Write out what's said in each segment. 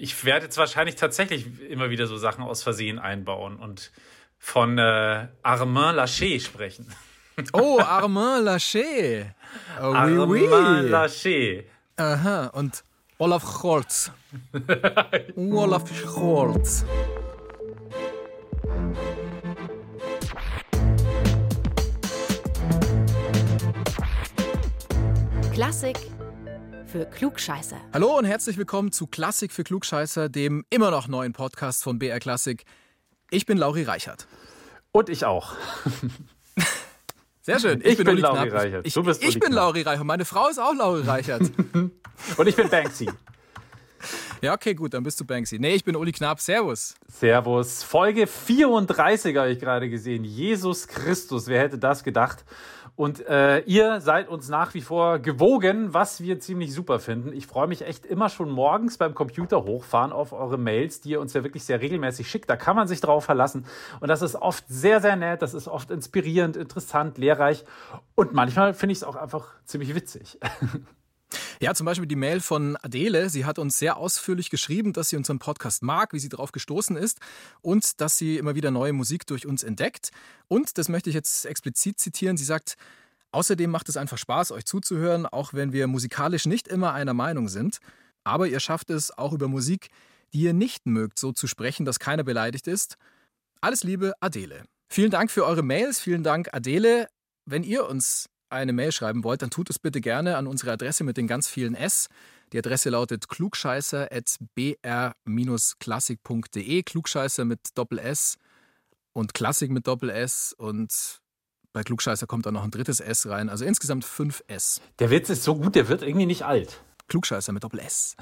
Ich werde jetzt wahrscheinlich tatsächlich immer wieder so Sachen aus Versehen einbauen und von äh, Armand Laché sprechen. Oh, Armand Laché. Oh, oui, Armand oui. Laché. Aha, und Olaf Scholz. Olaf Scholz. Klassik für Klugscheißer. Hallo und herzlich willkommen zu Klassik für Klugscheißer, dem immer noch neuen Podcast von BR Klassik. Ich bin Lauri Reichert. Und ich auch. Sehr schön. Ich, ich bin, bin Lauri Reichert. Ich, ich, ich bin Lauri Reichert. Meine Frau ist auch Lauri Reichert. und ich bin Banksy. Ja, okay, gut, dann bist du Banksy. Nee, ich bin Uli Knapp. Servus. Servus. Folge 34 habe ich gerade gesehen. Jesus Christus, wer hätte das gedacht? Und äh, ihr seid uns nach wie vor gewogen, was wir ziemlich super finden. Ich freue mich echt immer schon morgens beim Computer hochfahren auf eure Mails, die ihr uns ja wirklich sehr regelmäßig schickt. Da kann man sich drauf verlassen. Und das ist oft sehr, sehr nett. Das ist oft inspirierend, interessant, lehrreich. Und manchmal finde ich es auch einfach ziemlich witzig. Ja, zum Beispiel die Mail von Adele. Sie hat uns sehr ausführlich geschrieben, dass sie unseren Podcast mag, wie sie darauf gestoßen ist und dass sie immer wieder neue Musik durch uns entdeckt. Und, das möchte ich jetzt explizit zitieren, sie sagt, außerdem macht es einfach Spaß, euch zuzuhören, auch wenn wir musikalisch nicht immer einer Meinung sind. Aber ihr schafft es auch über Musik, die ihr nicht mögt, so zu sprechen, dass keiner beleidigt ist. Alles Liebe, Adele. Vielen Dank für eure Mails, vielen Dank, Adele. Wenn ihr uns eine Mail schreiben wollt, dann tut es bitte gerne an unsere Adresse mit den ganz vielen S. Die Adresse lautet klugscheißer.br-klassik.de. Klugscheißer mit Doppel S und Klassik mit Doppel S und bei Klugscheißer kommt auch noch ein drittes S rein. Also insgesamt fünf S. Der Witz ist so gut, der wird irgendwie nicht alt. Klugscheißer mit Doppel S.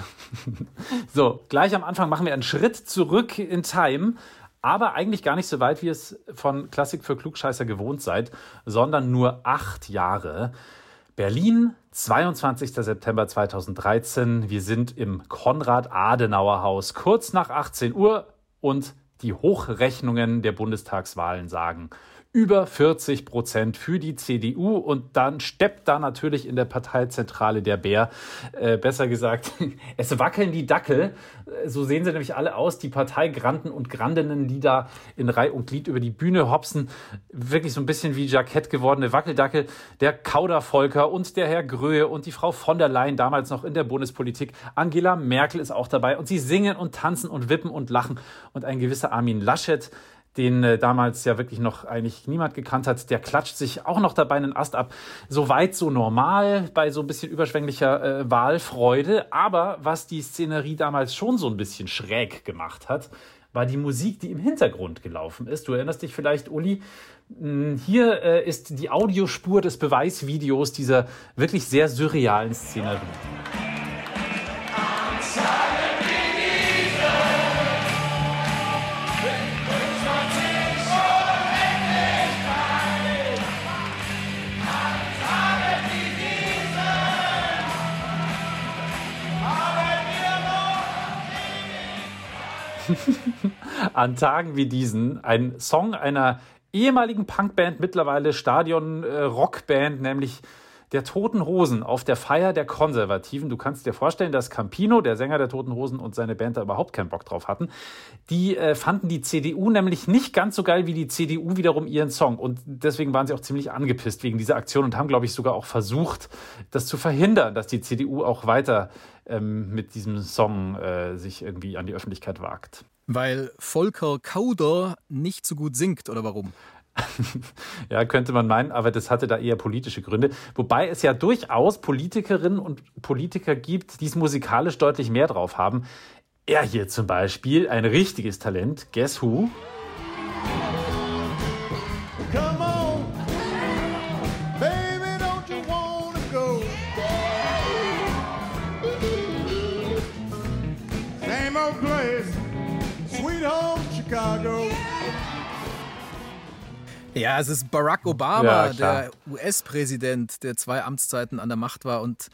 so, gleich am Anfang machen wir einen Schritt zurück in Time aber eigentlich gar nicht so weit, wie es von Klassik für Klugscheißer gewohnt seid, sondern nur acht Jahre. Berlin, 22. September 2013. Wir sind im Konrad-Adenauer-Haus kurz nach 18 Uhr und die Hochrechnungen der Bundestagswahlen sagen über 40 Prozent für die CDU und dann steppt da natürlich in der Parteizentrale der Bär. Äh, besser gesagt, es wackeln die Dackel. So sehen sie nämlich alle aus, die Parteigranten und Grandinnen, die da in Reih und Glied über die Bühne hopsen. Wirklich so ein bisschen wie Jackett gewordene Wackeldackel. Der Kaudervolker und der Herr Gröhe und die Frau von der Leyen, damals noch in der Bundespolitik. Angela Merkel ist auch dabei und sie singen und tanzen und wippen und lachen. Und ein gewisser Armin Laschet, den äh, damals ja wirklich noch eigentlich niemand gekannt hat, der klatscht sich auch noch dabei einen Ast ab. So weit, so normal bei so ein bisschen überschwänglicher äh, Wahlfreude. Aber was die Szenerie damals schon so ein bisschen schräg gemacht hat, war die Musik, die im Hintergrund gelaufen ist. Du erinnerst dich vielleicht, Uli, hm, hier äh, ist die Audiospur des Beweisvideos dieser wirklich sehr surrealen Szenerie. an Tagen wie diesen ein Song einer ehemaligen Punkband, mittlerweile Stadion-Rockband, nämlich der Toten Hosen auf der Feier der Konservativen. Du kannst dir vorstellen, dass Campino, der Sänger der Toten Hosen und seine Band da überhaupt keinen Bock drauf hatten. Die äh, fanden die CDU nämlich nicht ganz so geil wie die CDU wiederum ihren Song. Und deswegen waren sie auch ziemlich angepisst wegen dieser Aktion und haben, glaube ich, sogar auch versucht, das zu verhindern, dass die CDU auch weiter ähm, mit diesem Song äh, sich irgendwie an die Öffentlichkeit wagt. Weil Volker Kauder nicht so gut singt, oder warum? ja, könnte man meinen, aber das hatte da eher politische Gründe. Wobei es ja durchaus Politikerinnen und Politiker gibt, die es musikalisch deutlich mehr drauf haben. Er hier zum Beispiel, ein richtiges Talent. Guess who? Ja, es ist Barack Obama, ja, der US-Präsident, der zwei Amtszeiten an der Macht war und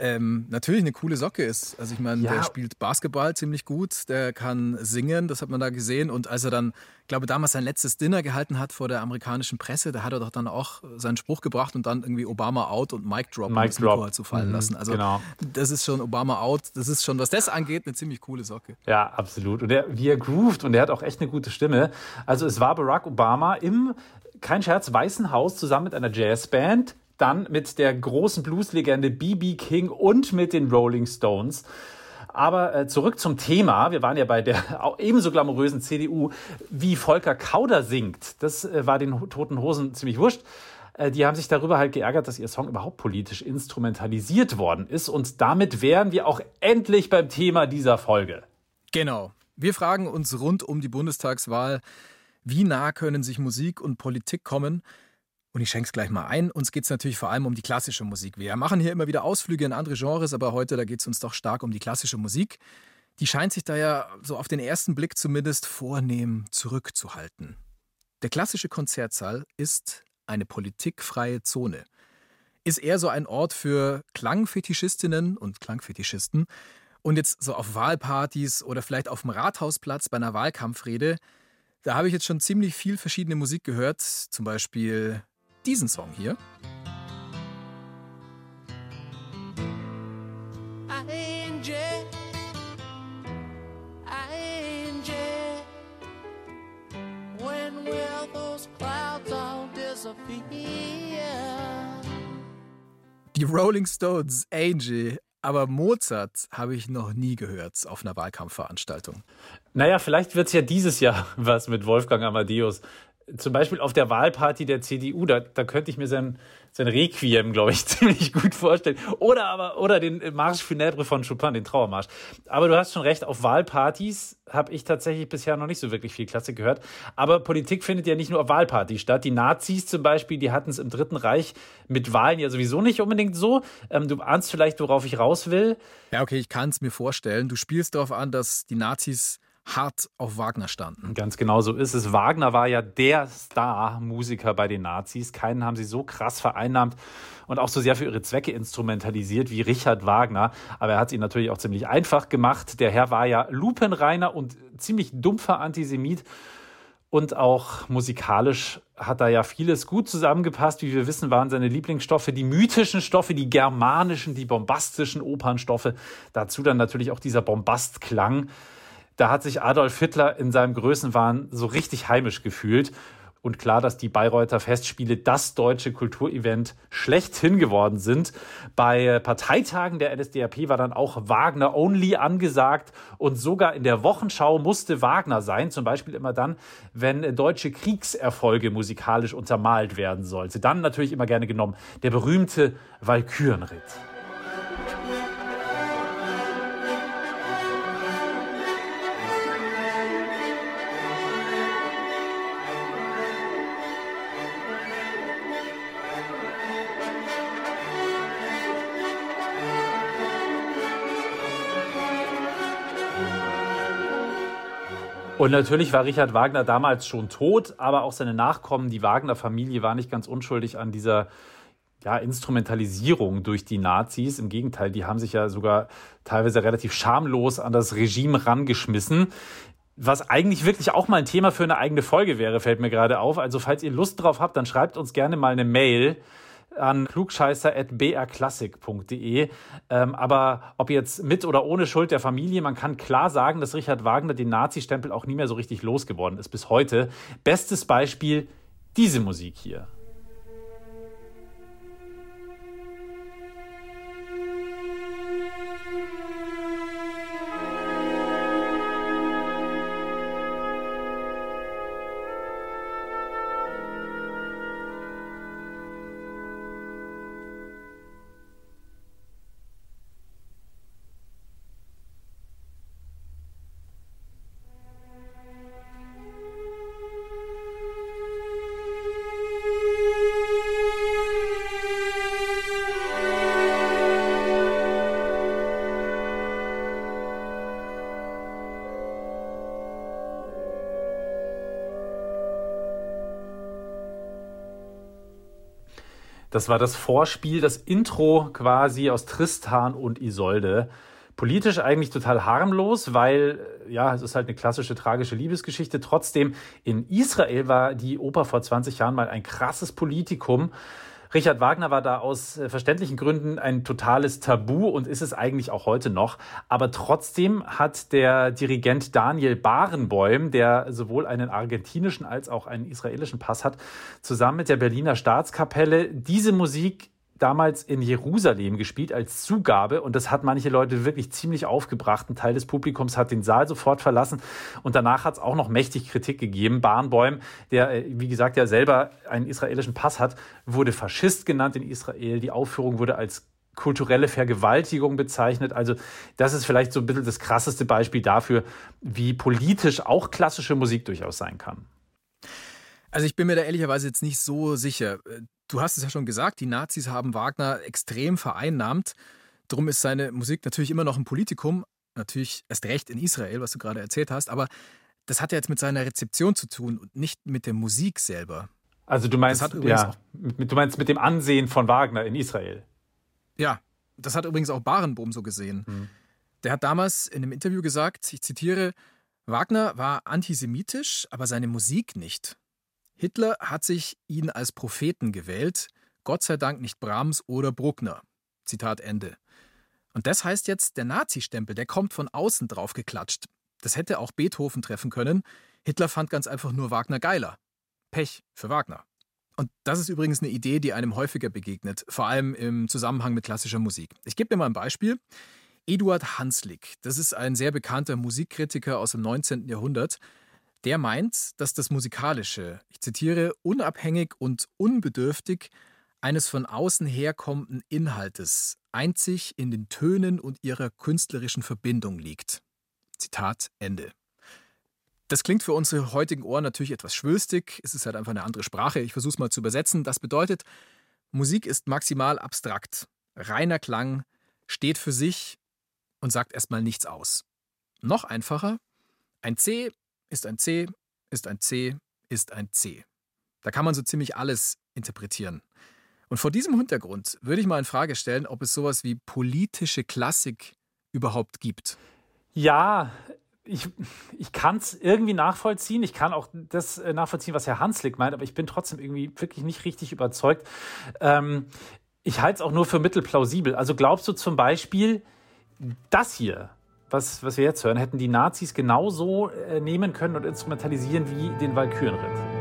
ähm, natürlich eine coole Socke ist. Also ich meine, Ja. der spielt Basketball ziemlich gut, der kann singen, das hat man da gesehen. Und als er dann, ich glaube damals sein letztes Dinner gehalten hat vor der amerikanischen Presse, da hat er doch dann auch seinen Spruch gebracht und dann irgendwie Obama out und Mic drop, Mic das Mikro drop. halt zu fallen Mhm, lassen. Also genau. das ist schon Obama out, das ist schon, was das angeht, eine ziemlich coole Socke. Ja, absolut. Und er, wie er groovt und er hat auch echt eine gute Stimme. Also es war Barack Obama im, kein Scherz, Weißen Haus zusammen mit einer Jazzband, dann mit der großen Blueslegende B.B. King und mit den Rolling Stones. Aber äh, zurück zum Thema. Wir waren ja bei der ebenso glamourösen CDU, wie Volker Kauder singt. Das äh, war den Toten Hosen ziemlich wurscht. Äh, die haben sich darüber halt geärgert, dass ihr Song überhaupt politisch instrumentalisiert worden ist. Und damit wären wir auch endlich beim Thema dieser Folge. Genau. Wir fragen uns rund um die Bundestagswahl, wie nah können sich Musik und Politik kommen? Und ich schenke es gleich mal ein. Uns geht es natürlich vor allem um die klassische Musik. Wir machen hier immer wieder Ausflüge in andere Genres, aber heute, da geht es uns doch stark um die klassische Musik. Die scheint sich da ja so auf den ersten Blick zumindest vornehm zurückzuhalten. Der klassische Konzertsaal ist eine politikfreie Zone. Ist eher so ein Ort für Klangfetischistinnen und Klangfetischisten. Und jetzt so auf Wahlpartys oder vielleicht auf dem Rathausplatz bei einer Wahlkampfrede, da habe ich jetzt schon ziemlich viel verschiedene Musik gehört. Zum Beispiel diesen Song hier. Die Rolling Stones, Angel. Aber Mozart habe ich noch nie gehört auf einer Wahlkampfveranstaltung. Naja, vielleicht wird es ja dieses Jahr was mit Wolfgang Amadeus. Zum Beispiel auf der Wahlparty der CDU, da, da könnte ich mir sein, sein Requiem, glaube ich, ziemlich gut vorstellen. Oder aber, oder den Marsch funèbre von Chopin, den Trauermarsch. Aber du hast schon recht, auf Wahlpartys habe ich tatsächlich bisher noch nicht so wirklich viel Klassik gehört. Aber Politik findet ja nicht nur auf Wahlpartys statt. Die Nazis zum Beispiel, die hatten es im Dritten Reich mit Wahlen ja sowieso nicht unbedingt so. Ähm, du ahnst vielleicht, worauf ich raus will. Ja, okay, ich kann es mir vorstellen. Du spielst darauf an, dass die Nazis hart auf Wagner standen. Ganz genau so ist es. Wagner war ja der Star-Musiker bei den Nazis. Keinen haben sie so krass vereinnahmt und auch so sehr für ihre Zwecke instrumentalisiert wie Richard Wagner. Aber er hat es ihnen natürlich auch ziemlich einfach gemacht. Der Herr war ja lupenreiner und ziemlich dumpfer Antisemit. Und auch musikalisch hat da ja vieles gut zusammengepasst. Wie wir wissen, waren seine Lieblingsstoffe die mythischen Stoffe, die germanischen, die bombastischen Opernstoffe. Dazu dann natürlich auch dieser Bombastklang. Da hat sich Adolf Hitler in seinem Größenwahn so richtig heimisch gefühlt. Und klar, dass die Bayreuther Festspiele das deutsche Kulturevent schlechthin geworden sind. Bei Parteitagen der NSDAP war dann auch Wagner Only angesagt und sogar in der Wochenschau musste Wagner sein. Zum Beispiel immer dann, wenn deutsche Kriegserfolge musikalisch untermalt werden sollte. Dann natürlich immer gerne genommen der berühmte Walkürenritt. Und natürlich war Richard Wagner damals schon tot, aber auch seine Nachkommen, die Wagner-Familie, war nicht ganz unschuldig an dieser ja, Instrumentalisierung durch die Nazis. Im Gegenteil, die haben sich ja sogar teilweise relativ schamlos an das Regime rangeschmissen. Was eigentlich wirklich auch mal ein Thema für eine eigene Folge wäre, fällt mir gerade auf. Also falls ihr Lust drauf habt, dann schreibt uns gerne mal eine Mail an klugscheißer.brklassik.de. Ähm, aber ob jetzt mit oder ohne Schuld der Familie, man kann klar sagen, dass Richard Wagner den Nazi-Stempel auch nie mehr so richtig losgeworden ist bis heute. Bestes Beispiel diese Musik hier. Das war das Vorspiel, das Intro quasi aus Tristan und Isolde. Politisch eigentlich total harmlos, weil ja, es ist halt eine klassische tragische Liebesgeschichte. Trotzdem, in Israel war die Oper vor 20 Jahren mal ein krasses Politikum. Richard Wagner war da aus äh, verständlichen Gründen ein totales Tabu und ist es eigentlich auch heute noch. Aber trotzdem hat der Dirigent Daniel Barenboim, der sowohl einen argentinischen als auch einen israelischen Pass hat, zusammen mit der Berliner Staatskapelle diese Musik damals in Jerusalem gespielt als Zugabe und das hat manche Leute wirklich ziemlich aufgebracht. Ein Teil des Publikums hat den Saal sofort verlassen und danach hat es auch noch mächtig Kritik gegeben. Barnbäum, der äh, wie gesagt ja selber einen israelischen Pass hat, wurde Faschist genannt in Israel. Die Aufführung wurde als kulturelle Vergewaltigung bezeichnet. Also das ist vielleicht so ein bisschen das krasseste Beispiel dafür, wie politisch auch klassische Musik durchaus sein kann. Also ich bin mir da ehrlicherweise jetzt nicht so sicher. Du hast es ja schon gesagt, die Nazis haben Wagner extrem vereinnahmt. Darum ist seine Musik natürlich immer noch ein Politikum. Natürlich erst recht in Israel, was du gerade erzählt hast. Aber das hat ja jetzt mit seiner Rezeption zu tun und nicht mit der Musik selber. Also du meinst, ja, du meinst mit dem Ansehen von Wagner in Israel. Ja, das hat übrigens auch Barenbohm so gesehen. Mhm. Der hat damals in einem Interview gesagt, ich zitiere, Wagner war antisemitisch, aber seine Musik nicht. Hitler hat sich ihn als Propheten gewählt, Gott sei Dank nicht Brahms oder Bruckner. Zitat Ende. Und das heißt jetzt, der Nazi-Stempel, der kommt von außen drauf geklatscht. Das hätte auch Beethoven treffen können. Hitler fand ganz einfach nur Wagner geiler. Pech für Wagner. Und das ist übrigens eine Idee, die einem häufiger begegnet, vor allem im Zusammenhang mit klassischer Musik. Ich gebe dir mal ein Beispiel. Eduard Hanslick, das ist ein sehr bekannter Musikkritiker aus dem 19. Jahrhundert, der meint, dass das Musikalische, ich zitiere, unabhängig und unbedürftig eines von außen herkommenden Inhaltes einzig in den Tönen und ihrer künstlerischen Verbindung liegt. Zitat Ende. Das klingt für unsere heutigen Ohren natürlich etwas schwülstig, es ist halt einfach eine andere Sprache, ich versuche es mal zu übersetzen. Das bedeutet, Musik ist maximal abstrakt, reiner Klang, steht für sich und sagt erstmal nichts aus. Noch einfacher, ein C ist ein C, ist ein C, ist ein C. Da kann man so ziemlich alles interpretieren. Und vor diesem Hintergrund würde ich mal in Frage stellen, ob es sowas wie politische Klassik überhaupt gibt. Ja, ich, ich kann es irgendwie nachvollziehen. Ich kann auch das äh, nachvollziehen, was Herr Hanslick meint, aber ich bin trotzdem irgendwie wirklich nicht richtig überzeugt. Ähm, ich halte es auch nur für mittelplausibel. Also glaubst du zum Beispiel, das hier, was, was wir jetzt hören, hätten die Nazis genauso äh, nehmen können und instrumentalisieren wie den Walkürenritt.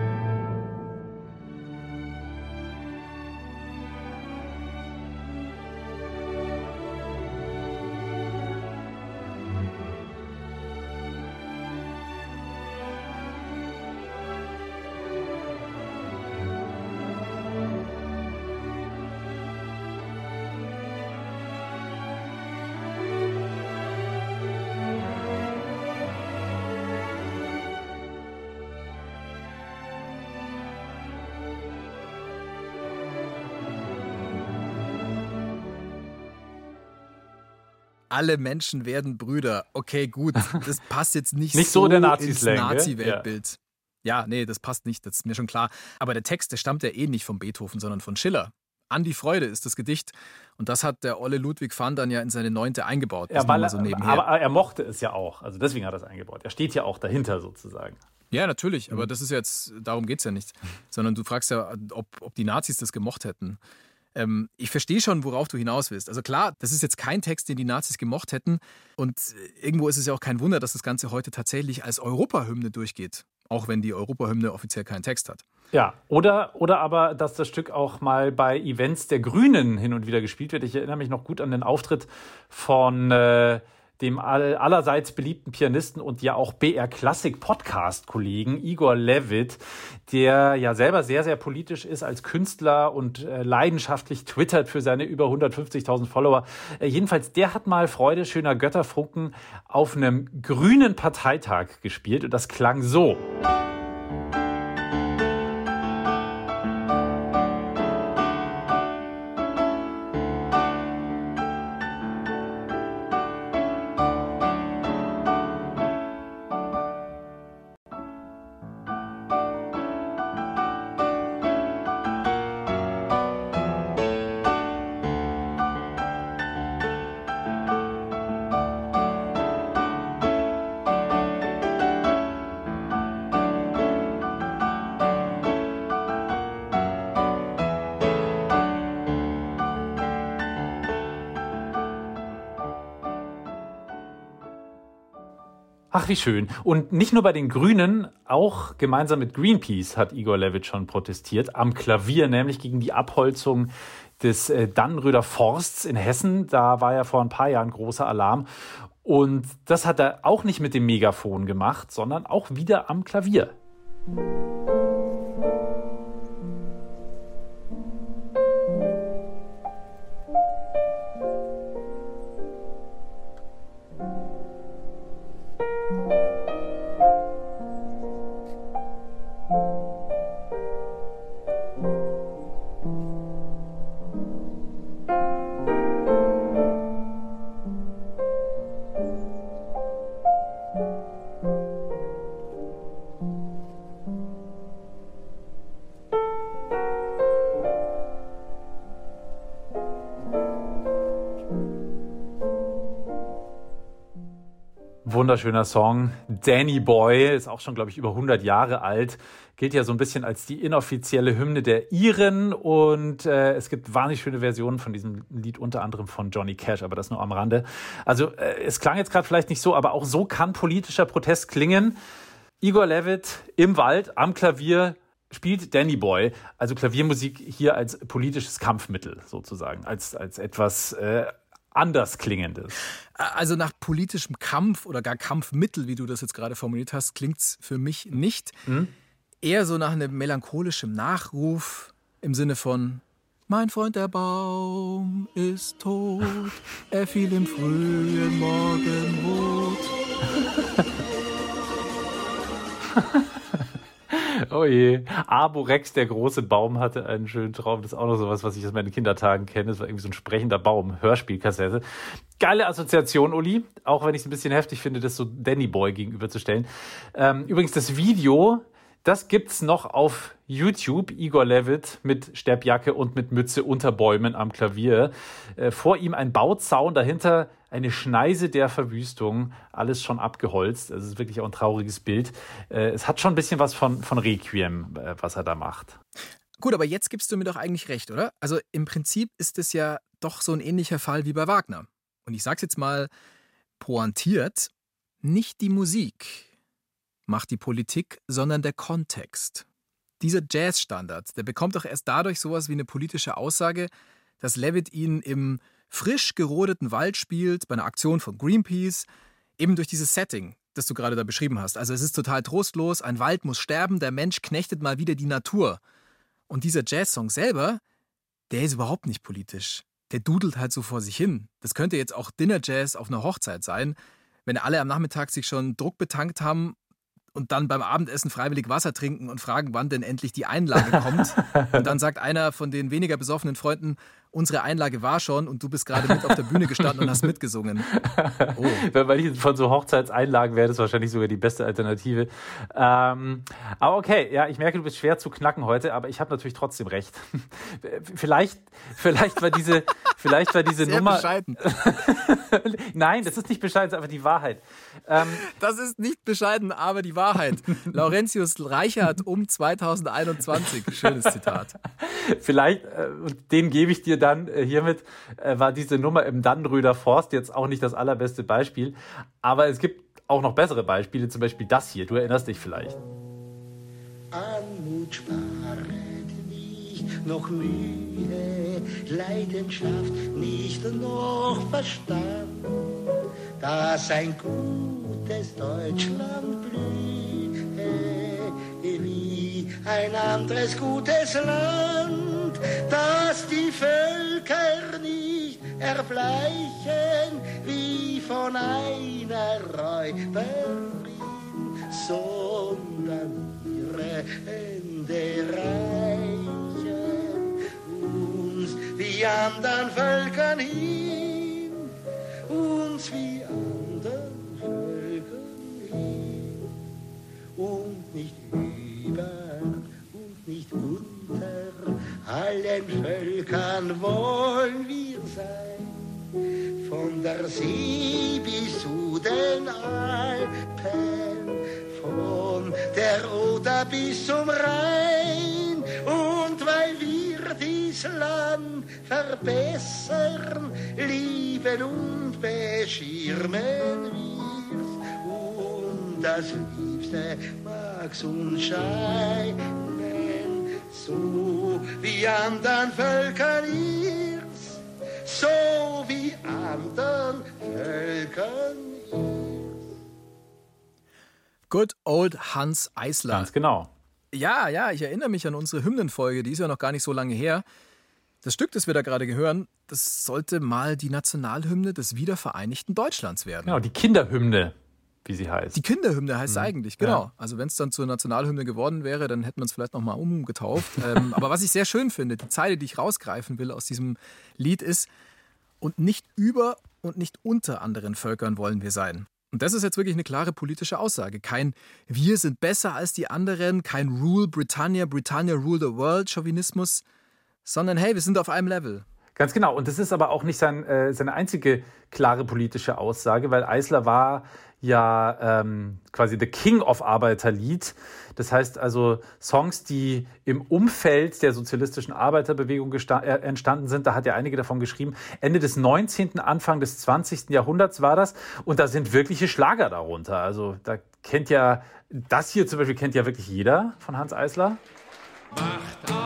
Alle Menschen werden Brüder. Okay, gut, das passt jetzt nicht, nicht so, der ins Nazi-Weltbild. Ja. ja, nee, das passt nicht, das ist mir schon klar. Aber der Text, der stammt ja eh nicht von Beethoven, sondern von Schiller. An die Freude ist das Gedicht. Und das hat der Olle Ludwig van dann ja in seine Neunte eingebaut. Ja, weil, so aber er mochte es ja auch. Also deswegen hat er es eingebaut. Er steht ja auch dahinter sozusagen. Ja, natürlich. Aber mhm. das ist jetzt, darum geht es ja nicht. Sondern du fragst ja, ob, ob die Nazis das gemocht hätten. Ähm, ich verstehe schon, worauf du hinaus willst. Also klar, das ist jetzt kein Text, den die Nazis gemocht hätten. Und irgendwo ist es ja auch kein Wunder, dass das Ganze heute tatsächlich als Europahymne durchgeht. Auch wenn die Europahymne offiziell keinen Text hat. Ja, oder, oder aber, dass das Stück auch mal bei Events der Grünen hin und wieder gespielt wird. Ich erinnere mich noch gut an den Auftritt von. Äh dem allerseits beliebten Pianisten und ja auch BR Klassik Podcast Kollegen Igor Levitt, der ja selber sehr, sehr politisch ist als Künstler und äh, leidenschaftlich twittert für seine über 150.000 Follower. Äh, jedenfalls, der hat mal Freude schöner Götterfunken auf einem grünen Parteitag gespielt und das klang so. Ach, wie schön. Und nicht nur bei den Grünen, auch gemeinsam mit Greenpeace hat Igor Levit schon protestiert, am Klavier, nämlich gegen die Abholzung des äh, Dannenröder Forsts in Hessen. Da war ja vor ein paar Jahren großer Alarm. Und das hat er auch nicht mit dem Megafon gemacht, sondern auch wieder am Klavier. Wunderschöner Song. Danny Boy ist auch schon, glaube ich, über 100 Jahre alt. Gilt ja so ein bisschen als die inoffizielle Hymne der Iren. Und äh, es gibt wahnsinnig schöne Versionen von diesem Lied, unter anderem von Johnny Cash, aber das nur am Rande. Also äh, es klang jetzt gerade vielleicht nicht so, aber auch so kann politischer Protest klingen. Igor Levitt im Wald am Klavier spielt Danny Boy, also Klaviermusik hier als politisches Kampfmittel sozusagen, als, als etwas äh, anders klingendes. Also nach politischem Kampf oder gar Kampfmittel, wie du das jetzt gerade formuliert hast, klingt es für mich nicht. Hm? Eher so nach einem melancholischen Nachruf im Sinne von mein Freund der Baum ist tot, er fiel im frühen Morgenrot. Oh je. Arborex, der große Baum, hatte einen schönen Traum. Das ist auch noch sowas, was ich aus meinen Kindertagen kenne. Das war irgendwie so ein sprechender Baum, Hörspielkassette. Geile Assoziation, Uli. Auch wenn ich es ein bisschen heftig finde, das so Danny Boy gegenüberzustellen. Ähm, übrigens, das Video, das gibt's noch auf YouTube. Igor Levitt mit Sterbjacke und mit Mütze unter Bäumen am Klavier. Äh, vor ihm ein Bauzaun, dahinter eine Schneise der Verwüstung, alles schon abgeholzt. Es ist wirklich auch ein trauriges Bild. Äh, es hat schon ein bisschen was von, von Requiem, äh, was er da macht. Gut, aber jetzt gibst du mir doch eigentlich recht, oder? Also im Prinzip ist es ja doch so ein ähnlicher Fall wie bei Wagner. Und ich sag's jetzt mal pointiert, nicht die Musik macht die Politik, sondern der Kontext. Dieser Jazzstandard, der bekommt doch erst dadurch sowas wie eine politische Aussage, dass Levitt ihn im frisch gerodeten Wald spielt, bei einer Aktion von Greenpeace, eben durch dieses Setting, das du gerade da beschrieben hast. Also es ist total trostlos, ein Wald muss sterben, der Mensch knechtet mal wieder die Natur. Und dieser Jazzsong selber, der ist überhaupt nicht politisch. Der dudelt halt so vor sich hin. Das könnte jetzt auch Dinner Jazz auf einer Hochzeit sein, wenn alle am Nachmittag sich schon Druck betankt haben und dann beim Abendessen freiwillig Wasser trinken und fragen, wann denn endlich die Einlage kommt. und dann sagt einer von den weniger besoffenen Freunden, unsere Einlage war schon und du bist gerade mit auf der Bühne gestanden und hast mitgesungen. Oh. Wenn man von so Hochzeitseinlagen wäre, das wahrscheinlich sogar die beste Alternative. Ähm, aber okay, ja, ich merke, du bist schwer zu knacken heute, aber ich habe natürlich trotzdem recht. vielleicht, vielleicht war diese, vielleicht war diese Sehr Nummer. bescheiden. Nein, das ist nicht bescheiden, einfach die Wahrheit. Ähm, Das ist nicht bescheiden, aber die Wahrheit. Laurentius Reichert um 2021. Schönes Zitat. Vielleicht, äh, und den gebe ich dir dann äh, hiermit, äh, war diese Nummer im Dannenröder Forst jetzt auch nicht das allerbeste Beispiel. Aber es gibt auch noch bessere Beispiele, zum Beispiel das hier. Du erinnerst dich vielleicht. Anmut sparet nicht, noch Mühe, Leidenschaft nicht noch Verstand, dass ein gutes Deutschland blühe, ein anderes gutes Land, dass die Völker nicht erbleichen, wie von einer Räuberin, sondern ihre Hände reichen uns wie anderen Völkern hin, uns wie anderen Völkern hin. Und nicht nicht unter allen Völkern wollen wir sein. Von der See bis zu den Alpen, von der Oder bis zum Rhein. Und weil wir dies Land verbessern, lieben und beschirmen wir's. das Liebste mag's uns scheinen, so wie andern Völkern ihr's, so wie andern Völkern Good old Hans Eisler. Ganz genau. Ja, ja, ich erinnere mich an unsere Hymnenfolge, die ist ja noch gar nicht so lange her. Das Stück, das wir da gerade hören, das sollte mal die Nationalhymne des wiedervereinigten Deutschlands werden. Genau, die Kinderhymne, wie sie heißt. Die Kinderhymne heißt es eigentlich, genau. Ja. Also wenn es dann zur Nationalhymne geworden wäre, dann hätten wir es vielleicht nochmal umgetauft. ähm, aber was ich sehr schön finde, die Zeile, die ich rausgreifen will aus diesem Lied ist, und nicht über und nicht unter anderen Völkern wollen wir sein. Und das ist jetzt wirklich eine klare politische Aussage. Kein Wir sind besser als die anderen, kein Rule Britannia, Britannia rule the world Chauvinismus, sondern hey, wir sind auf einem Level. Ganz genau. Und das ist aber auch nicht sein, äh, seine einzige klare politische Aussage, weil Eisler war ja ähm, quasi the King of Arbeiterlied. Das heißt also Songs, die im Umfeld der sozialistischen Arbeiterbewegung äh, entstanden sind. Da hat er einige davon geschrieben. Ende des 19., Anfang des 20. Jahrhunderts war das. Und da sind wirkliche Schlager darunter. Also da kennt ja, das hier zum Beispiel kennt ja wirklich jeder von Hans Eisler. Wacht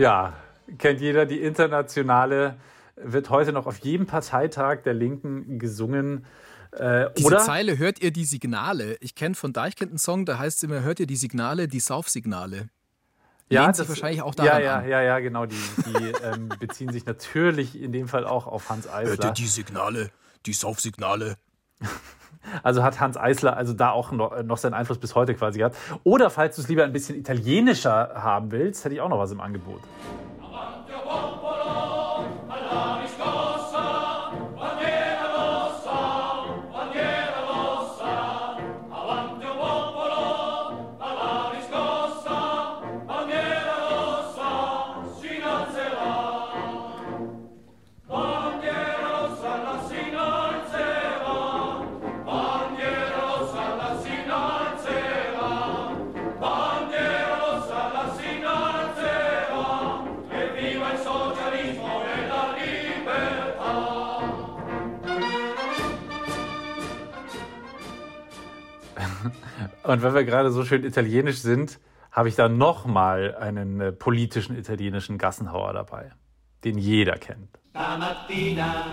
Ja, kennt jeder. Die internationale wird heute noch auf jedem Parteitag der Linken gesungen. Äh, Diese oder? Zeile hört ihr die Signale. Ich kenne von Deichkind einen Song, da heißt es immer, hört ihr die Signale, die Saufsignale. Lehnt sich wahrscheinlich auch daran ja, ja, an. Ja, ja, genau. Die, die ähm, beziehen sich natürlich in dem Fall auch auf Hans Eisler. Signale, die Saufsignale? Also hat Hans Eisler also da auch noch, noch seinen Einfluss bis heute quasi gehabt. Oder falls du es lieber ein bisschen italienischer haben willst, hätte ich auch noch was im Angebot. Und wenn wir gerade so schön italienisch sind, habe ich da nochmal einen äh, politischen italienischen Gassenhauer dabei, den jeder kennt. Stamattina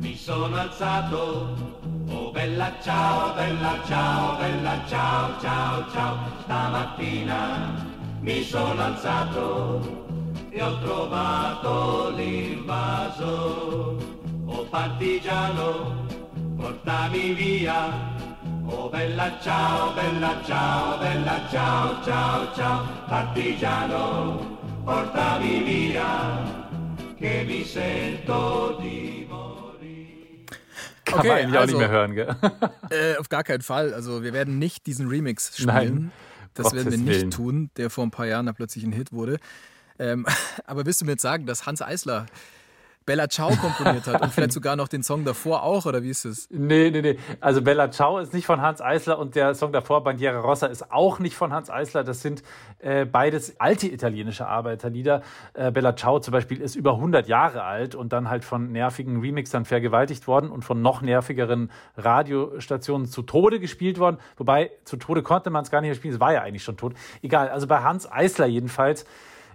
mi sono alzato, oh bella ciao, bella ciao, bella ciao, ciao, ciao. Stamattina mi sono alzato e ho trovato l'invaso. Oh partigiano, portami via. Oh bella ciao, bella ciao, bella ciao, ciao, ciao. Partigiano, portami via che mi sento di morire. Kann Okay, man eigentlich auch also- nicht mehr hören, gell? Äh, auf gar keinen Fall. Also wir werden nicht diesen Remix spielen. Nein, das werden wir Gottes nicht Willen. tun, der vor ein paar Jahren da plötzlich ein Hit wurde. Ähm, aber willst du mir jetzt sagen, dass Hans Eisler Bella Ciao komponiert hat und vielleicht sogar noch den Song davor auch, oder wie ist es? Nee, nee, nee. Also Bella Ciao ist nicht von Hans Eisler und der Song davor, Bandiera Rossa, ist auch nicht von Hans Eisler. Das sind äh, beides alte italienische Arbeiterlieder. Äh, Bella Ciao zum Beispiel ist über 100 Jahre alt und dann halt von nervigen Remixern vergewaltigt worden und von noch nervigeren Radiostationen zu Tode gespielt worden. Wobei, zu Tode konnte man es gar nicht mehr spielen, es war ja eigentlich schon tot. Egal, also bei Hans Eisler jedenfalls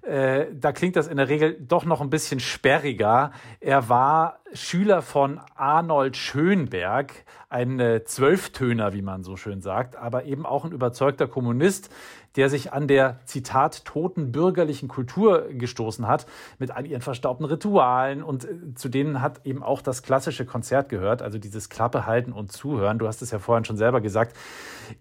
äh, da klingt das in der Regel doch noch ein bisschen sperriger. Er war Schüler von Arnold Schönberg, ein äh, Zwölftöner, wie man so schön sagt, aber eben auch ein überzeugter Kommunist. Der sich an der, Zitat, toten bürgerlichen Kultur gestoßen hat, mit all ihren verstaubten Ritualen. Und äh, zu denen hat eben auch das klassische Konzert gehört, also dieses Klappe halten und zuhören. Du hast es ja vorhin schon selber gesagt.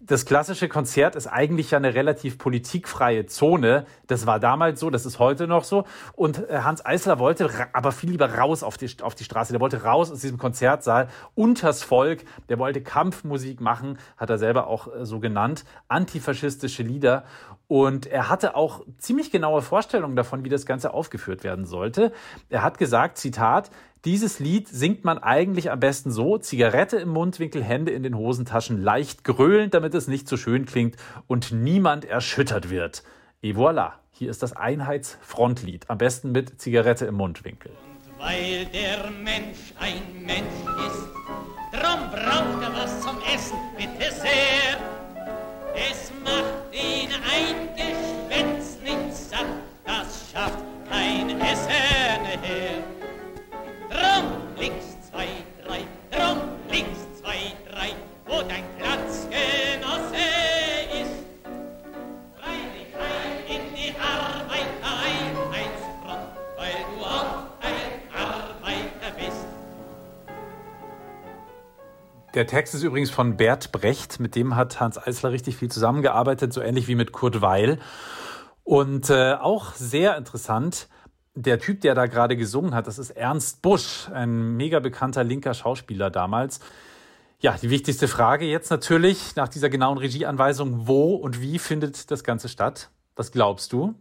Das klassische Konzert ist eigentlich ja eine relativ politikfreie Zone. Das war damals so, das ist heute noch so. Und äh, Hans Eisler wollte aber viel lieber raus auf die, auf die Straße. Der wollte raus aus diesem Konzertsaal, unters Volk. Der wollte Kampfmusik machen, hat er selber auch äh, so genannt. Antifaschistische Lieder. Und er hatte auch ziemlich genaue Vorstellungen davon, wie das Ganze aufgeführt werden sollte. Er hat gesagt, Zitat, dieses Lied singt man eigentlich am besten so, Zigarette im Mundwinkel, Hände in den Hosentaschen, leicht gröhlend, damit es nicht so schön klingt und niemand erschüttert wird. Et voilà, hier ist das Einheitsfrontlied, am besten mit Zigarette im Mundwinkel. Weil der Mensch ein Mensch ist, drum braucht er was zum Essen, bitte sehr. Es macht ihn ein Geschwätz nicht satt, das schafft kein Essen Der Text ist übrigens von Bert Brecht, mit dem hat Hans Eisler richtig viel zusammengearbeitet, so ähnlich wie mit Kurt Weil. Und äh, auch sehr interessant, der Typ, der da gerade gesungen hat, das ist Ernst Busch, ein mega bekannter linker Schauspieler damals. Ja, die wichtigste Frage jetzt natürlich nach dieser genauen Regieanweisung, wo und wie findet das Ganze statt? Was glaubst du?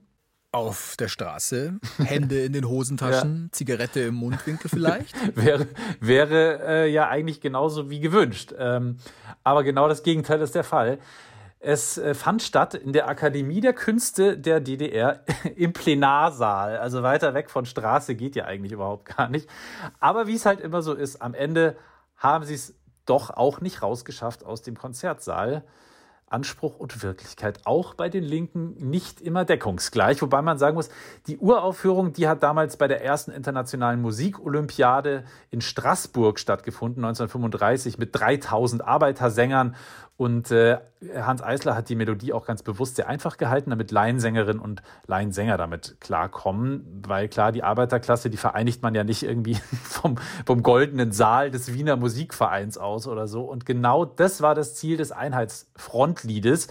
Auf der Straße, Hände in den Hosentaschen, Zigarette im Mundwinkel vielleicht. wäre wäre äh, ja eigentlich genauso wie gewünscht. Ähm, aber genau das Gegenteil ist der Fall. Es äh, fand statt in der Akademie der Künste der DDR im Plenarsaal. Also weiter weg von Straße geht ja eigentlich überhaupt gar nicht. Aber wie es halt immer so ist, am Ende haben sie es doch auch nicht rausgeschafft aus dem Konzertsaal. Anspruch und Wirklichkeit auch bei den Linken nicht immer deckungsgleich. Wobei man sagen muss, die Uraufführung, die hat damals bei der ersten internationalen Musikolympiade in Straßburg stattgefunden, 1935, mit 3000 Arbeitersängern. Und äh, Hans Eisler hat die Melodie auch ganz bewusst sehr einfach gehalten, damit Laiensängerinnen und Laiensänger damit klarkommen. Weil klar, die Arbeiterklasse, die vereinigt man ja nicht irgendwie vom, vom goldenen Saal des Wiener Musikvereins aus oder so. Und genau das war das Ziel des Einheitsfrontliedes,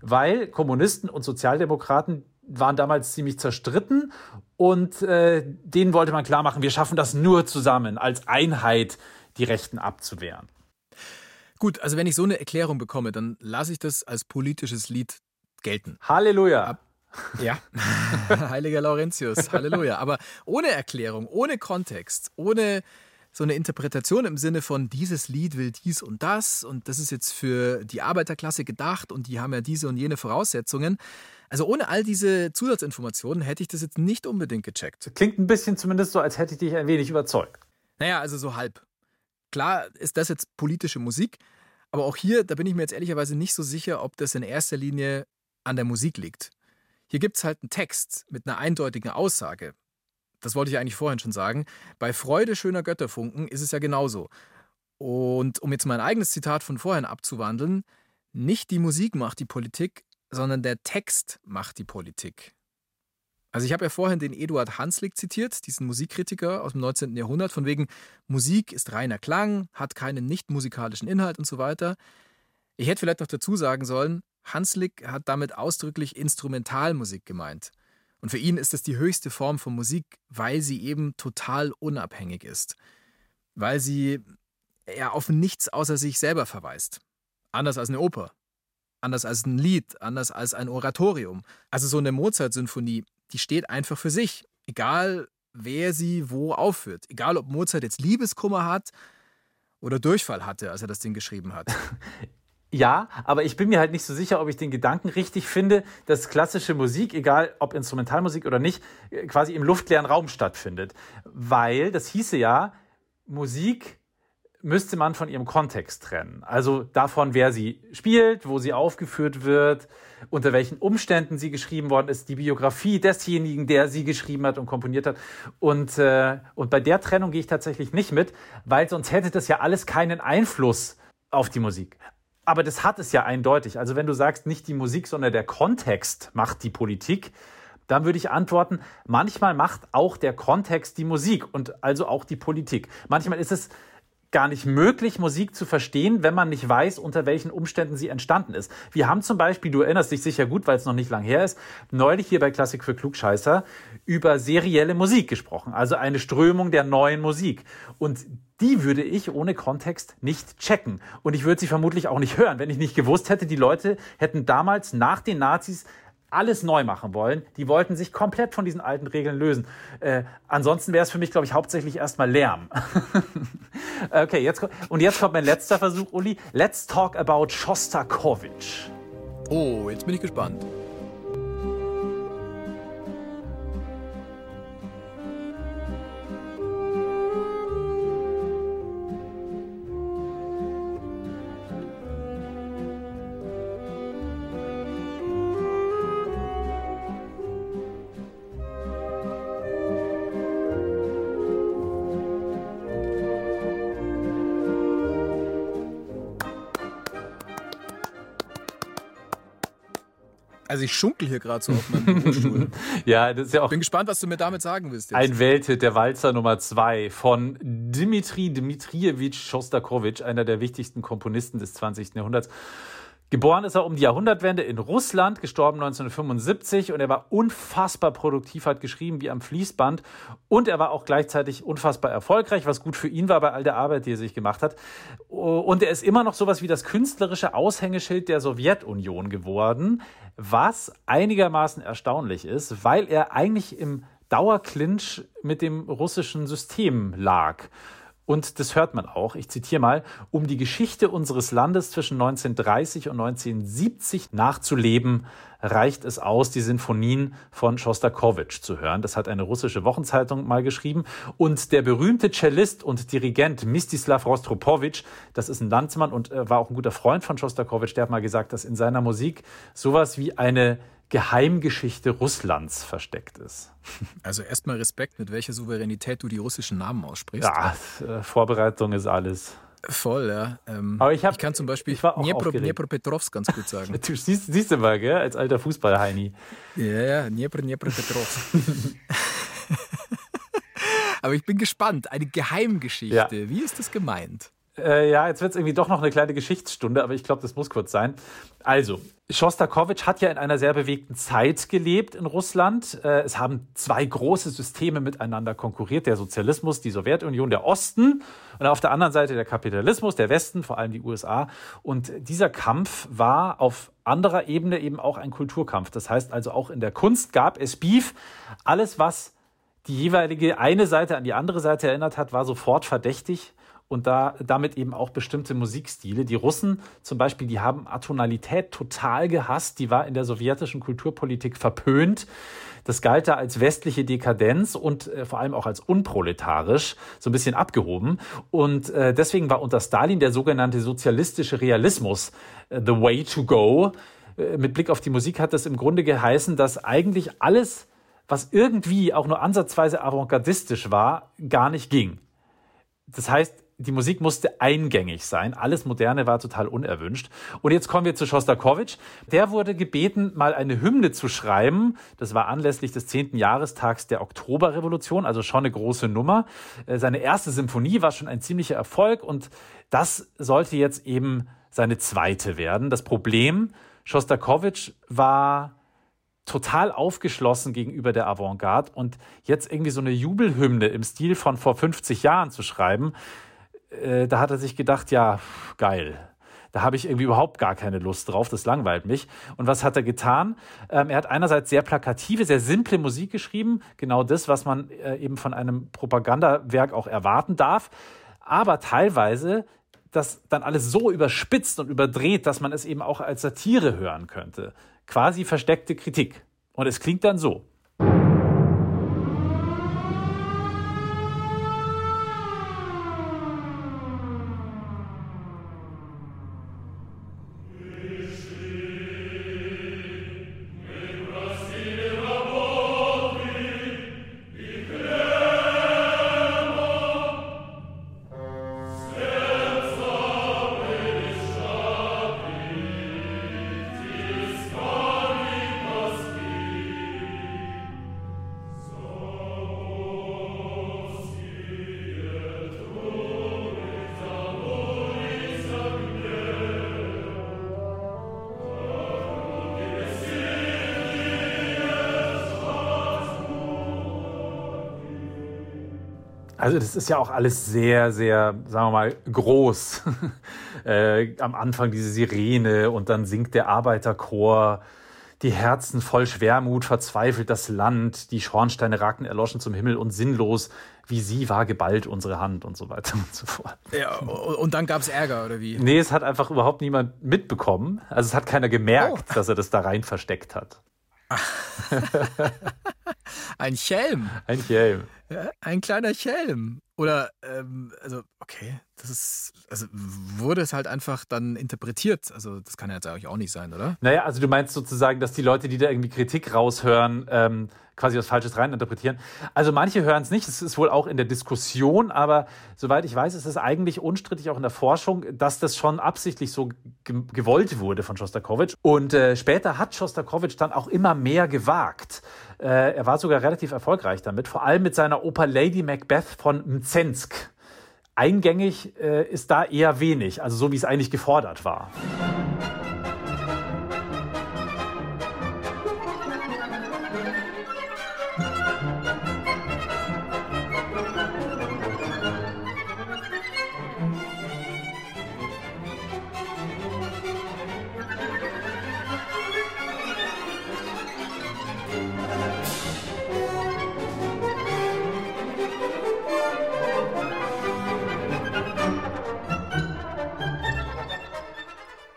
weil Kommunisten und Sozialdemokraten waren damals ziemlich zerstritten und äh, denen wollte man klar machen, wir schaffen das nur zusammen, als Einheit die Rechten abzuwehren. Gut, also wenn ich so eine Erklärung bekomme, dann lasse ich das als politisches Lied gelten. Halleluja. Ja, heiliger Laurentius, Halleluja. Aber ohne Erklärung, ohne Kontext, ohne so eine Interpretation im Sinne von dieses Lied will dies und das und das ist jetzt für die Arbeiterklasse gedacht und die haben ja diese und jene Voraussetzungen. Also ohne all diese Zusatzinformationen hätte ich das jetzt nicht unbedingt gecheckt. Klingt ein bisschen zumindest so, als hätte ich dich ein wenig überzeugt. Naja, also so halb. Klar ist das jetzt politische Musik, aber auch hier, da bin ich mir jetzt ehrlicherweise nicht so sicher, ob das in erster Linie an der Musik liegt. Hier gibt es halt einen Text mit einer eindeutigen Aussage. Das wollte ich eigentlich vorhin schon sagen. Bei Freude schöner Götterfunken ist es ja genauso. Und um jetzt mein eigenes Zitat von vorhin abzuwandeln, nicht die Musik macht die Politik, sondern der Text macht die Politik. Also ich habe ja vorhin den Eduard Hanslick zitiert, diesen Musikkritiker aus dem 19. Jahrhundert, von wegen Musik ist reiner Klang, hat keinen nicht musikalischen Inhalt und so weiter. Ich hätte vielleicht noch dazu sagen sollen, Hanslick hat damit ausdrücklich Instrumentalmusik gemeint. Und für ihn ist es die höchste Form von Musik, weil sie eben total unabhängig ist. Weil sie ja auf nichts außer sich selber verweist. Anders als eine Oper. Anders als ein Lied, anders als ein Oratorium. Also so eine Mozart-Symphonie, die steht einfach für sich. Egal, wer sie wo aufführt. Egal, ob Mozart jetzt Liebeskummer hat oder Durchfall hatte, als er das Ding geschrieben hat. Ja, aber ich bin mir halt nicht so sicher, ob ich den Gedanken richtig finde, dass klassische Musik, egal ob Instrumentalmusik oder nicht, quasi im luftleeren Raum stattfindet. Weil das hieße ja, Musik müsste man von ihrem Kontext trennen. Also davon, wer sie spielt, wo sie aufgeführt wird, unter welchen Umständen sie geschrieben worden ist, die Biografie desjenigen, der sie geschrieben hat und komponiert hat. Und, äh, und bei der Trennung gehe ich tatsächlich nicht mit, weil sonst hätte das ja alles keinen Einfluss auf die Musik. Aber das hat es ja eindeutig. Also wenn du sagst, nicht die Musik, sondern der Kontext macht die Politik, dann würde ich antworten, manchmal macht auch der Kontext die Musik und also auch die Politik. Manchmal ist es gar nicht möglich, Musik zu verstehen, wenn man nicht weiß, unter welchen Umständen sie entstanden ist. Wir haben zum Beispiel, du erinnerst dich sicher gut, weil es noch nicht lang her ist, neulich hier bei Klassik für Klugscheißer über serielle Musik gesprochen, also eine Strömung der neuen Musik. Und die würde ich ohne Kontext nicht checken. Und ich würde sie vermutlich auch nicht hören, wenn ich nicht gewusst hätte, die Leute hätten damals nach den Nazis alles neu machen wollen. Die wollten sich komplett von diesen alten Regeln lösen. Äh, ansonsten wäre es für mich, glaube ich, hauptsächlich erstmal Lärm. okay, jetzt, und jetzt kommt mein letzter Versuch, Uli. Let's talk about Shostakovich. Oh, jetzt bin ich gespannt. Also ich schunkel hier gerade so auf meinem Bürostuhl. Ja, das ist ja auch Bin gespannt, was du mir damit sagen willst jetzt. ein Welthit, der Walzer Nummer zwei von Dmitri Dmitrievich Shostakovich, einer der wichtigsten Komponisten des 20. Jahrhunderts. Geboren ist er um die Jahrhundertwende in Russland, gestorben 1975 und er war unfassbar produktiv, hat geschrieben wie am Fließband und er war auch gleichzeitig unfassbar erfolgreich, was gut für ihn war bei all der Arbeit, die er sich gemacht hat. Und er ist immer noch sowas wie das künstlerische Aushängeschild der Sowjetunion geworden, was einigermaßen erstaunlich ist, weil er eigentlich im Dauerclinch mit dem russischen System lag. Und das hört man auch. Ich zitiere mal, um die Geschichte unseres Landes zwischen 1930 und 1970 nachzuleben, reicht es aus, die Sinfonien von Schostakowitsch zu hören. Das hat eine russische Wochenzeitung mal geschrieben. Und der berühmte Cellist und Dirigent Mistislav Rostropowitsch, das ist ein Landsmann und äh, war auch ein guter Freund von Schostakowitsch, der hat mal gesagt, dass in seiner Musik sowas wie eine Geheimgeschichte Russlands versteckt ist. Also erstmal Respekt, mit welcher Souveränität du die russischen Namen aussprichst. Ja, äh, Vorbereitung ist alles. Voll, ja. Ähm, Aber ich hab- kann zum Beispiel ich Dniepro. Dniepropetrovsk ganz gut sagen. Du siehst, siehst du mal, gell, als alter Fußball-Heini. ja, ja, Dniepro, Dniepropetrovsk. Aber ich bin gespannt. Eine Geheimgeschichte. Ja. Wie ist das gemeint? Äh, ja, jetzt wird es irgendwie doch noch eine kleine Geschichtsstunde, aber ich glaube, das muss kurz sein. Also, Schostakowitsch hat ja in einer sehr bewegten Zeit gelebt in Russland. Äh, es haben zwei große Systeme miteinander konkurriert, der Sozialismus, die Sowjetunion, der Osten und auf der anderen Seite der Kapitalismus, der Westen, vor allem die USA. Und dieser Kampf war auf anderer Ebene eben auch ein Kulturkampf. Das heißt also auch in der Kunst gab es Beef. Alles, was die jeweilige eine Seite an die andere Seite erinnert hat, war sofort verdächtig und da, damit eben auch bestimmte Musikstile. Die Russen zum Beispiel, die haben Atonalität total gehasst, die war in der sowjetischen Kulturpolitik verpönt. Das galt da als westliche Dekadenz und äh, vor allem auch als unproletarisch, so ein bisschen abgehoben. Und äh, deswegen war unter Stalin der sogenannte sozialistische Realismus äh, the way to go. Äh, mit Blick auf die Musik hat das im Grunde geheißen, dass eigentlich alles, was irgendwie auch nur ansatzweise avantgardistisch war, gar nicht ging. Das heißt, die Musik musste eingängig sein. Alles Moderne war total unerwünscht. Und jetzt kommen wir zu Schostakowitsch. Der wurde gebeten, mal eine Hymne zu schreiben. Das war anlässlich des 10. Jahrestags der Oktoberrevolution, also schon eine große Nummer. Äh, Seine erste Symphonie war schon ein ziemlicher Erfolg und das sollte jetzt eben seine zweite werden. Das Problem, Schostakowitsch war total aufgeschlossen gegenüber der Avantgarde und jetzt irgendwie so eine Jubelhymne im Stil von vor 50 Jahren zu schreiben, äh, da hat er sich gedacht, ja, geil. Da habe ich irgendwie überhaupt gar keine Lust drauf, das langweilt mich. Und was hat er getan? Ähm, er hat einerseits sehr plakative, sehr simple Musik geschrieben, genau das, was man äh, eben von einem Propagandawerk auch erwarten darf, aber teilweise das dann alles so überspitzt und überdreht, dass man es eben auch als Satire hören könnte. Quasi versteckte Kritik. Und es klingt dann so. Also das ist ja auch alles sehr, sehr, sagen wir mal, groß. äh, am Anfang diese Sirene und dann singt der Arbeiterchor. Die Herzen voll Schwermut, verzweifelt das Land, die Schornsteine ragten erloschen zum Himmel und sinnlos, wie sie war geballt unsere Hand und so weiter und so fort. Ja, und dann gab es Ärger, oder wie? Nee, es hat einfach überhaupt niemand mitbekommen. Also es hat keiner gemerkt, Oh. dass er das da rein versteckt hat. Ein Schelm. Ein Schelm. Ja, ein kleiner Schelm. Oder, ähm, also, okay, das ist, also wurde es halt einfach dann interpretiert. Also, das kann ja jetzt eigentlich auch nicht sein, oder? Naja, also du meinst sozusagen, dass die Leute, die da irgendwie Kritik raushören, ähm, quasi was Falsches reininterpretieren. Also manche hören es nicht, es ist wohl auch in der Diskussion, aber soweit ich weiß, ist es eigentlich unstrittig auch in der Forschung, dass das schon absichtlich so ge gewollt wurde von Schostakowitsch. Und äh, später hat Schostakowitsch dann auch immer mehr gewagt. Äh, er war sogar relativ erfolgreich damit, vor allem mit seiner Oper Lady Macbeth von Mzensk. Eingängig äh, ist da eher wenig, also so wie es eigentlich gefordert war.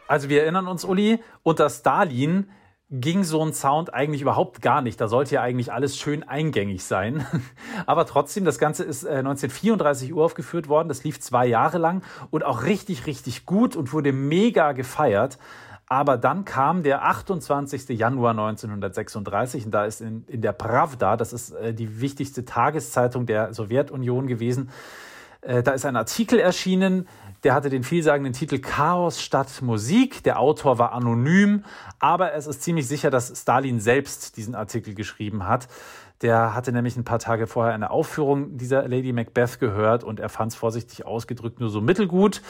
Also wir erinnern uns, Uli, unter Stalin ging so ein Sound eigentlich überhaupt gar nicht. Da sollte ja eigentlich alles schön eingängig sein. Aber trotzdem, das Ganze ist äh, 1934 uraufgeführt worden. Das lief zwei Jahre lang und auch richtig, richtig gut und wurde mega gefeiert. Aber dann kam der 28. Januar 1936 und da ist in, in der Pravda, das ist äh, die wichtigste Tageszeitung der Sowjetunion gewesen, äh, da ist ein Artikel erschienen, der hatte den vielsagenden Titel Chaos statt Musik. Der Autor war anonym, aber es ist ziemlich sicher, dass Stalin selbst diesen Artikel geschrieben hat. Der hatte nämlich ein paar Tage vorher eine Aufführung dieser Lady Macbeth gehört und er fand es vorsichtig ausgedrückt nur so mittelgut.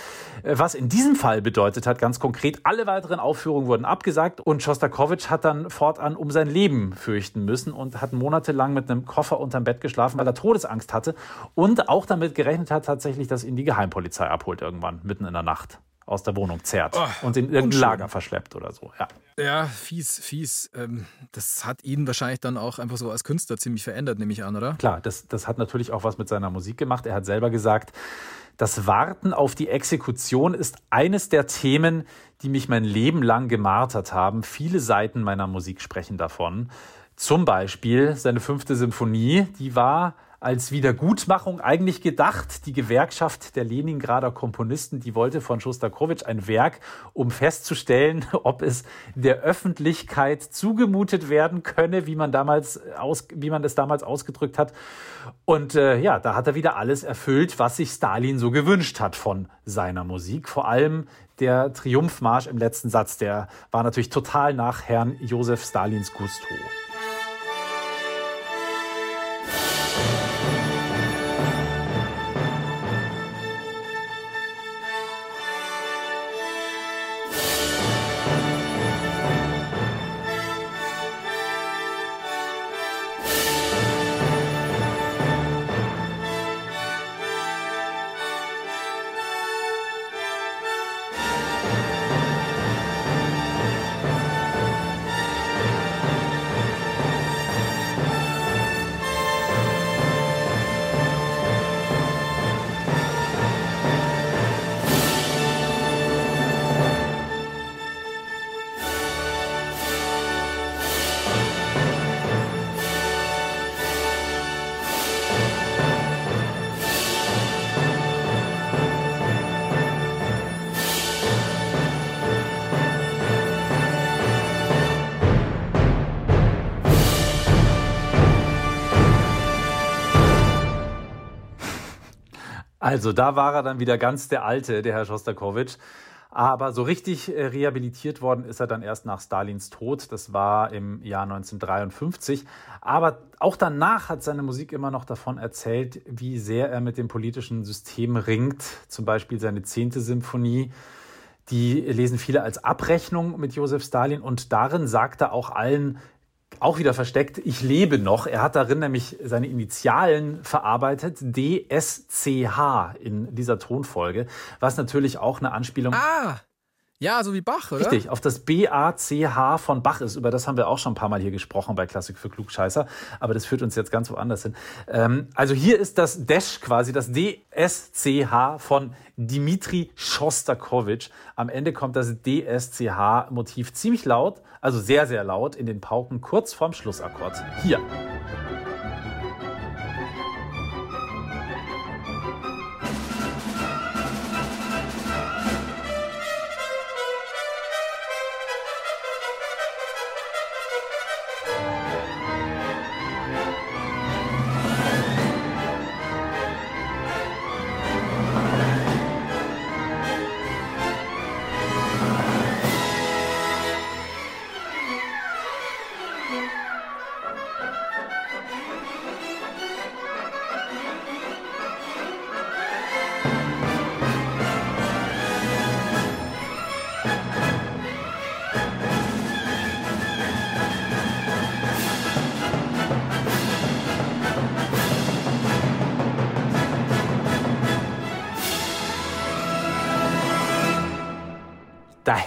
Äh, Was in diesem Fall bedeutet hat, ganz konkret, alle weiteren Aufführungen wurden abgesagt und Schostakowitsch hat dann fortan um sein Leben fürchten müssen und hat monatelang mit einem Koffer unterm Bett geschlafen, weil er Todesangst hatte und auch damit gerechnet hat tatsächlich, dass ihn die Geheimpolizei abholt irgendwann, mitten in der Nacht aus der Wohnung zerrt Oh, und in irgendein. Lager verschleppt oder so. Ja. Ja, fies, fies. Ähm, das hat ihn wahrscheinlich dann auch einfach so als Künstler ziemlich verändert, nehme ich an, oder? Klar, das, das hat natürlich auch was mit seiner Musik gemacht. Er hat selber gesagt, das Warten auf die Exekution ist eines der Themen, die mich mein Leben lang gemartert haben. Viele Seiten meiner Musik sprechen davon. Zum Beispiel seine fünfte Symphonie, die war als Wiedergutmachung eigentlich gedacht. Die Gewerkschaft der Leningrader Komponisten, die wollte von Schostakowitsch ein Werk, um festzustellen, ob es der Öffentlichkeit zugemutet werden könne, wie man damals aus, wie man es damals ausgedrückt hat. Und äh, ja, da hat er wieder alles erfüllt, was sich Stalin so gewünscht hat von seiner Musik. Vor allem der Triumphmarsch im letzten Satz, der war natürlich total nach Herrn Josef Stalins Gusto. Also da war er dann wieder ganz der Alte, der Herr Schostakowitsch. Aber so richtig äh, rehabilitiert worden ist er dann erst nach Stalins Tod. Das war im Jahr 1953. Aber auch danach hat seine Musik immer noch davon erzählt, wie sehr er mit dem politischen System ringt. Zum Beispiel seine zehnte Symphonie. Die lesen viele als Abrechnung mit Josef Stalin. Und darin sagt er auch allen, auch wieder versteckt, ich lebe noch. Er hat darin nämlich seine Initialen verarbeitet, DSCH in dieser Tonfolge, was natürlich auch eine Anspielung Ah, ja, so wie Bach, oder? Richtig, auf das B-A-C-H von Bach ist. Über das haben wir auch schon ein paar Mal hier gesprochen bei Klassik für Klugscheißer. Aber das führt uns jetzt ganz woanders hin. Ähm, also hier ist das Dash quasi, das D-S-C-H von Dimitri Schostakowitsch. Am Ende kommt das D-S-C-H-Motiv ziemlich laut, also sehr, sehr laut in den Pauken kurz vorm Schlussakkord. Hier.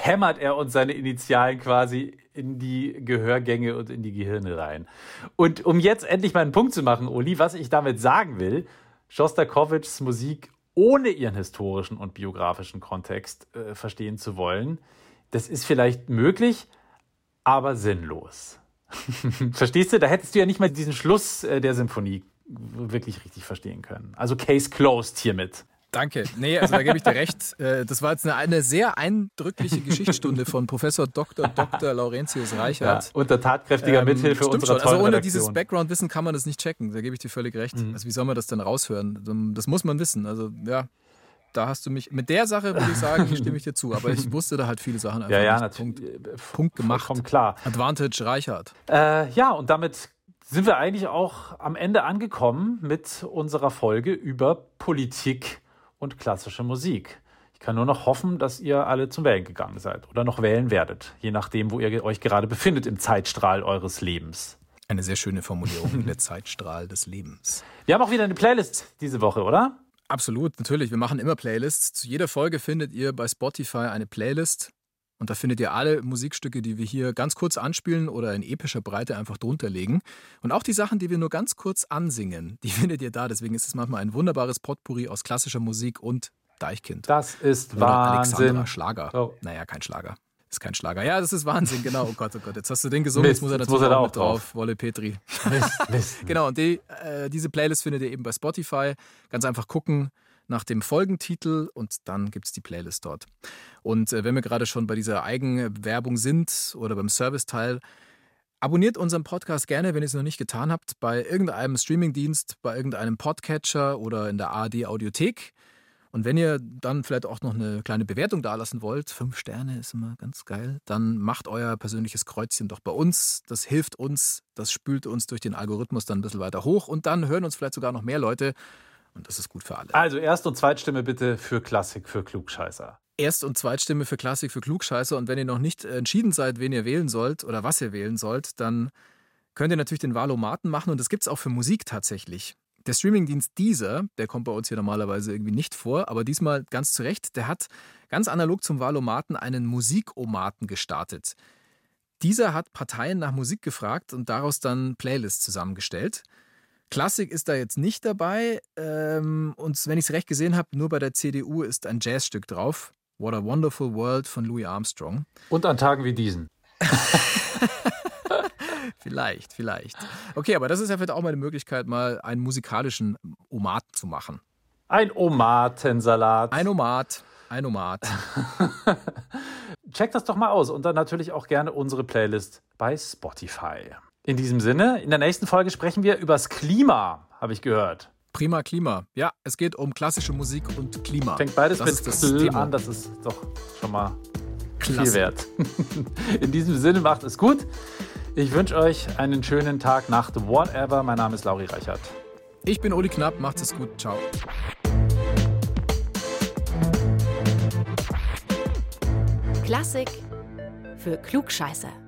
Hämmert er uns seine Initialen quasi in die Gehörgänge und in die Gehirne rein. Und um jetzt endlich mal einen Punkt zu machen, Uli, was ich damit sagen will, Schostakowitschs Musik ohne ihren historischen und biografischen Kontext äh, verstehen zu wollen, das ist vielleicht möglich, aber sinnlos. Verstehst du? Da hättest du ja nicht mal diesen Schluss äh, der Symphonie wirklich richtig verstehen können. Also Case closed hiermit. Danke. Nee, also da gebe ich dir recht. Äh, Das war jetzt eine, eine sehr eindrückliche Geschichtsstunde von Professor Dr. Dr. Laurentius Ja, Reichert. unter tatkräftiger Ähm, Mithilfe unserer schon. Also ohne Redaktion. dieses Background-Wissen kann man das nicht checken. Da gebe ich dir völlig recht. Mhm. Also wie soll man das denn raushören? Das muss man wissen. Also ja, da hast du mich. Mit der Sache würde ich sagen, stimme ich dir zu. Aber ich wusste da halt viele Sachen einfach ja, ja, nicht. Punkt, natürlich. Äh, Punkt gemacht. Vollkommen klar. Advantage Reichert. Äh, ja, und damit sind wir eigentlich auch am Ende angekommen mit unserer Folge über Politik und klassische Musik. Ich kann nur noch hoffen, dass ihr alle zum Wählen gegangen seid oder noch wählen werdet, je nachdem, wo ihr euch gerade befindet im Zeitstrahl eures Lebens. Eine sehr schöne Formulierung, der Zeitstrahl des Lebens. Wir haben auch wieder eine Playlist diese Woche, oder? Absolut, natürlich. Wir machen immer Playlists. Zu jeder Folge findet ihr bei Spotify eine Playlist. Und da findet ihr alle Musikstücke, die wir hier ganz kurz anspielen oder in epischer Breite einfach drunter legen. Und auch die Sachen, die wir nur ganz kurz ansingen, die findet ihr da. Deswegen ist es manchmal ein wunderbares Potpourri aus klassischer Musik und Deichkind. Das ist oder Wahnsinn. Alexandra Schlager. Oh. Naja, kein Schlager. Ist kein Schlager. Ja, das ist Wahnsinn, genau. Oh Gott, oh Gott. Jetzt hast du den gesungen, Mist, jetzt muss er natürlich muss er da auch mit drauf. Wolle Petri. Mist, Mist. Genau, und die, äh, diese Playlist findet ihr eben bei Spotify. Ganz einfach gucken nach dem Folgentitel und dann gibt es die Playlist dort. Und äh, wenn wir gerade schon bei dieser Eigenwerbung sind oder beim Serviceteil, abonniert unseren Podcast gerne, wenn ihr es noch nicht getan habt, bei irgendeinem Streamingdienst, bei irgendeinem Podcatcher oder in der ARD Audiothek. Und wenn ihr dann vielleicht auch noch eine kleine Bewertung dalassen wollt, fünf Sterne ist immer ganz geil, dann macht euer persönliches Kreuzchen doch bei uns. Das hilft uns, das spült uns durch den Algorithmus dann ein bisschen weiter hoch und dann hören uns vielleicht sogar noch mehr Leute. Und das ist gut für alle. Also Erst- und Zweitstimme bitte für Klassik, für Klugscheißer. Erst- und Zweitstimme für Klassik für Klugscheißer. Und wenn ihr noch nicht entschieden seid, wen ihr wählen sollt oder was ihr wählen sollt, dann könnt ihr natürlich den Wahlomaten machen. Und das gibt es auch für Musik tatsächlich. Der Streamingdienst Deezer, der kommt bei uns hier normalerweise irgendwie nicht vor, aber diesmal ganz zu Recht, der hat ganz analog zum Wahlomaten einen Musikomaten gestartet. Dieser hat Parteien nach Musik gefragt und daraus dann Playlists zusammengestellt. Klassik ist da jetzt nicht dabei. Ähm, und wenn ich es recht gesehen habe, nur bei der CDU ist ein Jazzstück drauf. What a Wonderful World von Louis Armstrong. Und an Tagen wie diesen. Vielleicht, vielleicht. Okay, aber das ist ja vielleicht auch mal eine Möglichkeit, mal einen musikalischen Omat zu machen. Ein Omatensalat. Ein Omat, ein Omat. Checkt das doch mal aus und dann natürlich auch gerne unsere Playlist bei Spotify. In diesem Sinne, in der nächsten Folge sprechen wir übers Klima, habe ich gehört. Prima Klima. Ja, es geht um klassische Musik und Klima. Fängt beides das mit ist das Kl Thema. an, das ist doch schon mal viel Klasse. wert. In diesem Sinne macht es gut. Ich wünsche euch einen schönen Tag, Nacht, whatever. Mein Name ist Lauri Reichert. Ich bin Uli Knapp, macht es gut. Ciao. Klassik für Klugscheißer.